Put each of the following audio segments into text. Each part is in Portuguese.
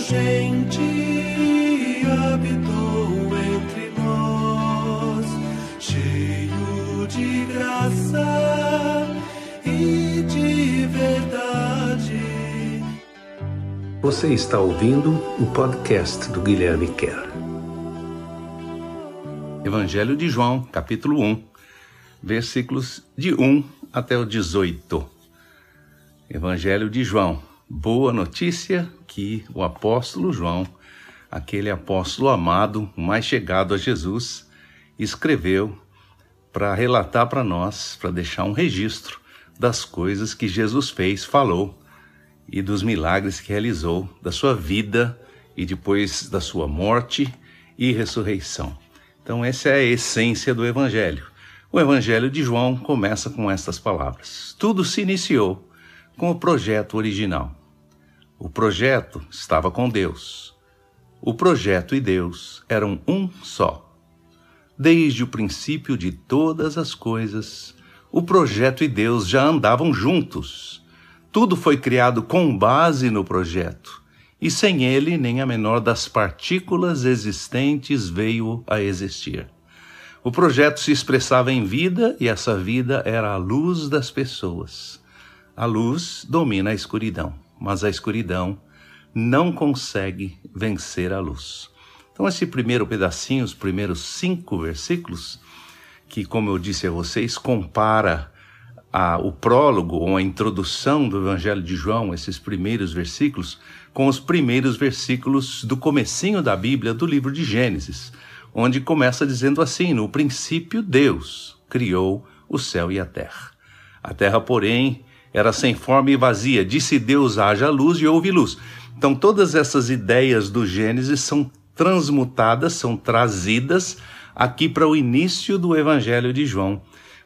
gente habitou entre nós, cheio de graça e de verdade. Você está ouvindo o podcast do Guilherme Kerr. Evangelho de João, capítulo 1, versículos de 1 até o 18. Evangelho de João. Boa notícia que o apóstolo João, aquele apóstolo amado, mais chegado a Jesus, escreveu para relatar para nós, para deixar um registro das coisas que Jesus fez, falou e dos milagres que realizou, da sua vida e depois da sua morte e ressurreição. Então, essa é a essência do Evangelho. O Evangelho de João começa com estas palavras: Tudo se iniciou com o projeto original. O projeto estava com Deus. O projeto e Deus eram um só. Desde o princípio de todas as coisas, o projeto e Deus já andavam juntos. Tudo foi criado com base no projeto, e sem ele, nem a menor das partículas existentes veio a existir. O projeto se expressava em vida e essa vida era a luz das pessoas. A luz domina a escuridão, mas a escuridão não consegue vencer a luz. Então, esse primeiro pedacinho, os primeiros cinco versículos, que, como eu disse a vocês, compara a, o prólogo ou a introdução do Evangelho de João, esses primeiros versículos, com os primeiros versículos do comecinho da Bíblia, do livro de Gênesis, onde começa dizendo assim: No princípio, Deus criou o céu e a terra. A terra, porém, era sem forma e vazia. Disse Deus: haja luz e houve luz. Então, todas essas ideias do Gênesis são transmutadas, são trazidas aqui para o início do Evangelho de João.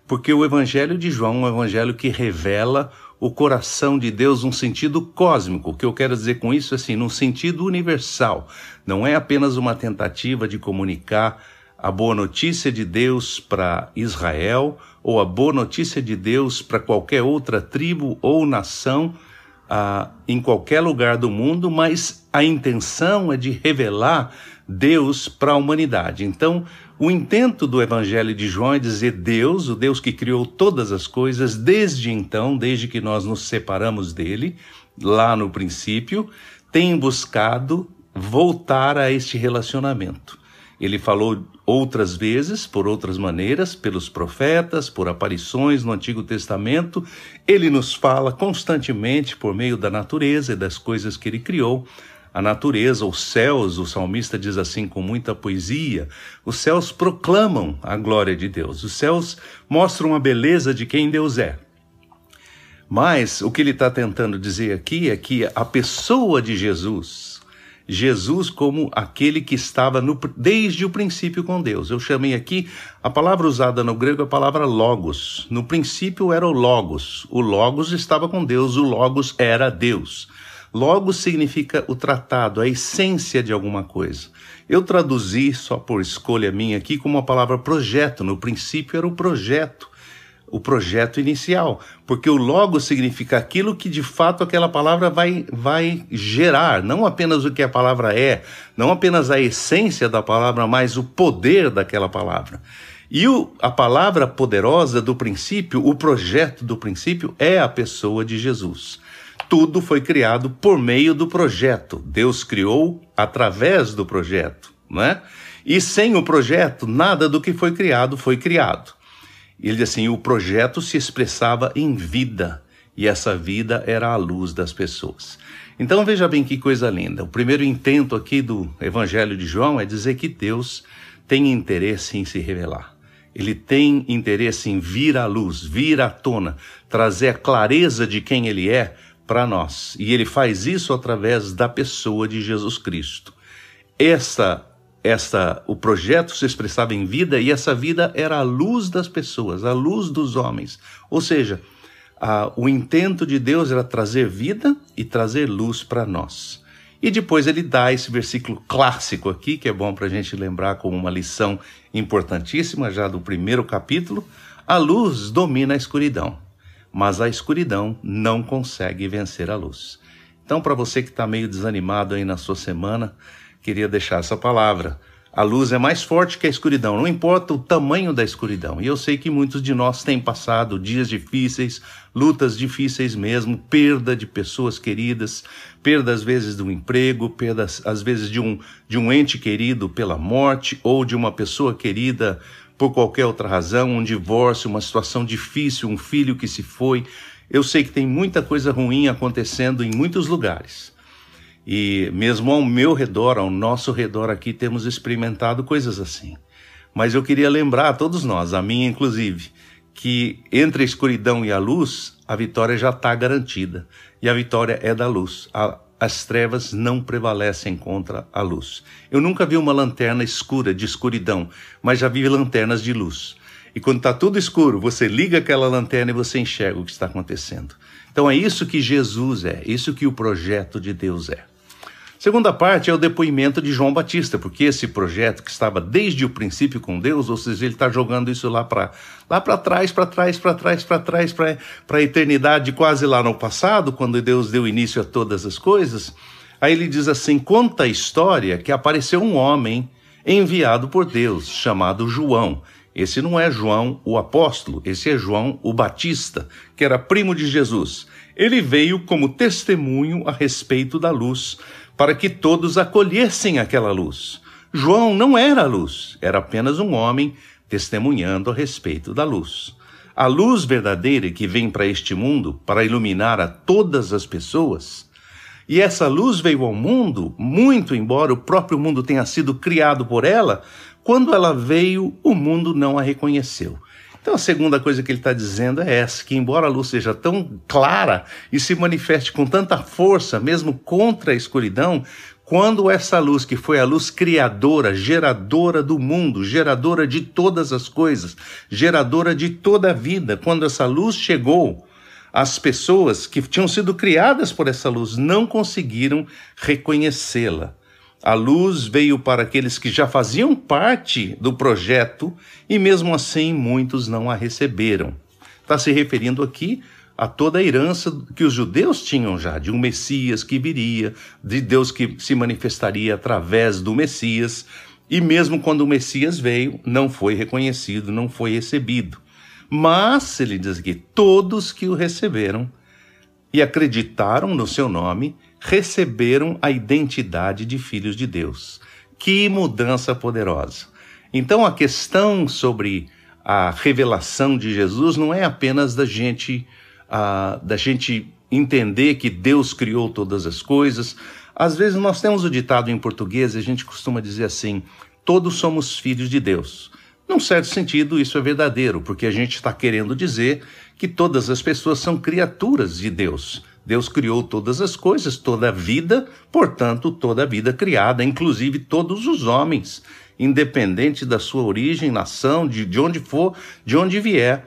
Porque o Evangelho de João é um evangelho que revela o coração de Deus num sentido cósmico. O que eu quero dizer com isso é assim, num sentido universal. Não é apenas uma tentativa de comunicar a boa notícia de Deus para Israel ou a boa notícia de Deus para qualquer outra tribo ou nação ah, em qualquer lugar do mundo, mas a intenção é de revelar Deus para a humanidade. Então, o intento do Evangelho de João é dizer Deus, o Deus que criou todas as coisas, desde então, desde que nós nos separamos dele, lá no princípio, tem buscado voltar a este relacionamento. Ele falou outras vezes, por outras maneiras, pelos profetas, por aparições no Antigo Testamento. Ele nos fala constantemente por meio da natureza e das coisas que ele criou. A natureza, os céus, o salmista diz assim com muita poesia: os céus proclamam a glória de Deus, os céus mostram a beleza de quem Deus é. Mas o que ele está tentando dizer aqui é que a pessoa de Jesus, Jesus como aquele que estava no, desde o princípio com Deus. Eu chamei aqui a palavra usada no grego é a palavra logos. No princípio era o logos. O logos estava com Deus, o logos era Deus. Logos significa o tratado, a essência de alguma coisa. Eu traduzi, só por escolha minha aqui, como a palavra projeto. No princípio era o projeto o projeto inicial, porque o logo significa aquilo que de fato aquela palavra vai, vai gerar, não apenas o que a palavra é, não apenas a essência da palavra, mas o poder daquela palavra. E o, a palavra poderosa do princípio, o projeto do princípio, é a pessoa de Jesus. Tudo foi criado por meio do projeto. Deus criou através do projeto, não é? E sem o projeto, nada do que foi criado foi criado. Ele diz assim: o projeto se expressava em vida, e essa vida era a luz das pessoas. Então veja bem que coisa linda. O primeiro intento aqui do Evangelho de João é dizer que Deus tem interesse em se revelar. Ele tem interesse em vir à luz, vir à tona, trazer a clareza de quem ele é para nós. E ele faz isso através da pessoa de Jesus Cristo. Essa essa, o projeto se expressava em vida e essa vida era a luz das pessoas, a luz dos homens. Ou seja, a, o intento de Deus era trazer vida e trazer luz para nós. E depois ele dá esse versículo clássico aqui, que é bom para a gente lembrar como uma lição importantíssima já do primeiro capítulo: a luz domina a escuridão, mas a escuridão não consegue vencer a luz. Então, para você que está meio desanimado aí na sua semana, queria deixar essa palavra. A luz é mais forte que a escuridão, não importa o tamanho da escuridão. E eu sei que muitos de nós têm passado dias difíceis, lutas difíceis mesmo, perda de pessoas queridas, perda às vezes do emprego, perda às vezes de um, de um ente querido pela morte ou de uma pessoa querida por qualquer outra razão, um divórcio, uma situação difícil, um filho que se foi. Eu sei que tem muita coisa ruim acontecendo em muitos lugares. E mesmo ao meu redor, ao nosso redor aqui, temos experimentado coisas assim. Mas eu queria lembrar a todos nós, a mim inclusive, que entre a escuridão e a luz, a vitória já está garantida. E a vitória é da luz. A, as trevas não prevalecem contra a luz. Eu nunca vi uma lanterna escura de escuridão, mas já vi lanternas de luz. E quando está tudo escuro, você liga aquela lanterna e você enxerga o que está acontecendo. Então é isso que Jesus é, isso que o projeto de Deus é. Segunda parte é o depoimento de João Batista, porque esse projeto que estava desde o princípio com Deus, ou seja, ele está jogando isso lá para lá para trás, para trás, para trás, para trás, para a eternidade, quase lá no passado, quando Deus deu início a todas as coisas. Aí ele diz assim: conta a história que apareceu um homem enviado por Deus, chamado João. Esse não é João o apóstolo, esse é João o Batista, que era primo de Jesus. Ele veio como testemunho a respeito da luz para que todos acolhessem aquela luz. João não era a luz, era apenas um homem testemunhando a respeito da luz. A luz verdadeira que vem para este mundo para iluminar a todas as pessoas. E essa luz veio ao mundo, muito embora o próprio mundo tenha sido criado por ela, quando ela veio, o mundo não a reconheceu. Então a segunda coisa que ele está dizendo é essa: que embora a luz seja tão clara e se manifeste com tanta força, mesmo contra a escuridão, quando essa luz, que foi a luz criadora, geradora do mundo, geradora de todas as coisas, geradora de toda a vida, quando essa luz chegou, as pessoas que tinham sido criadas por essa luz não conseguiram reconhecê-la. A luz veio para aqueles que já faziam parte do projeto e, mesmo assim, muitos não a receberam. Está se referindo aqui a toda a herança que os judeus tinham já, de um Messias que viria, de Deus que se manifestaria através do Messias, e mesmo quando o Messias veio, não foi reconhecido, não foi recebido. Mas, ele diz aqui, todos que o receberam e acreditaram no seu nome, receberam a identidade de filhos de Deus. Que mudança poderosa! Então a questão sobre a revelação de Jesus não é apenas da gente, uh, da gente entender que Deus criou todas as coisas. Às vezes nós temos o ditado em português e a gente costuma dizer assim: todos somos filhos de Deus. Num certo sentido, isso é verdadeiro, porque a gente está querendo dizer que todas as pessoas são criaturas de Deus. Deus criou todas as coisas, toda a vida, portanto, toda a vida criada, inclusive todos os homens, independente da sua origem, nação, de, de onde for, de onde vier.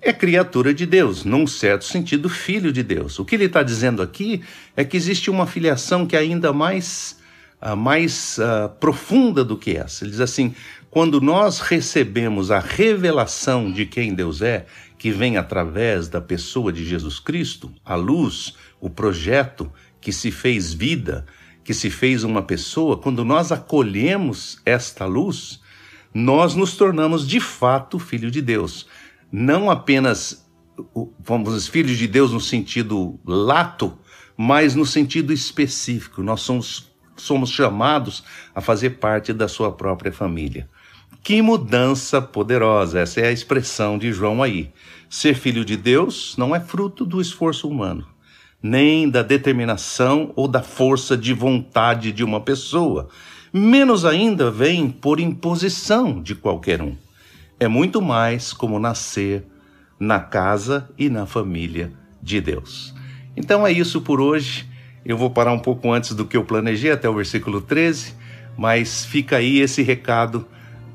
É criatura de Deus, num certo sentido, filho de Deus. O que ele está dizendo aqui é que existe uma filiação que é ainda mais, uh, mais uh, profunda do que essa. Ele diz assim: quando nós recebemos a revelação de quem Deus é, que vem através da pessoa de Jesus Cristo, a luz, o projeto que se fez vida, que se fez uma pessoa, quando nós acolhemos esta luz, nós nos tornamos de fato filho de Deus. Não apenas, vamos filhos de Deus no sentido lato, mas no sentido específico. Nós somos, somos chamados a fazer parte da sua própria família. Que mudança poderosa! Essa é a expressão de João aí. Ser filho de Deus não é fruto do esforço humano, nem da determinação ou da força de vontade de uma pessoa. Menos ainda vem por imposição de qualquer um. É muito mais como nascer na casa e na família de Deus. Então é isso por hoje. Eu vou parar um pouco antes do que eu planejei, até o versículo 13, mas fica aí esse recado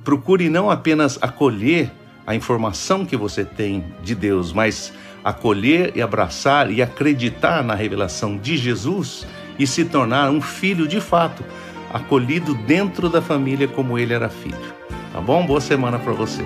procure não apenas acolher a informação que você tem de Deus, mas acolher e abraçar e acreditar na revelação de Jesus e se tornar um filho de fato, acolhido dentro da família como ele era filho. Tá bom? Boa semana para você.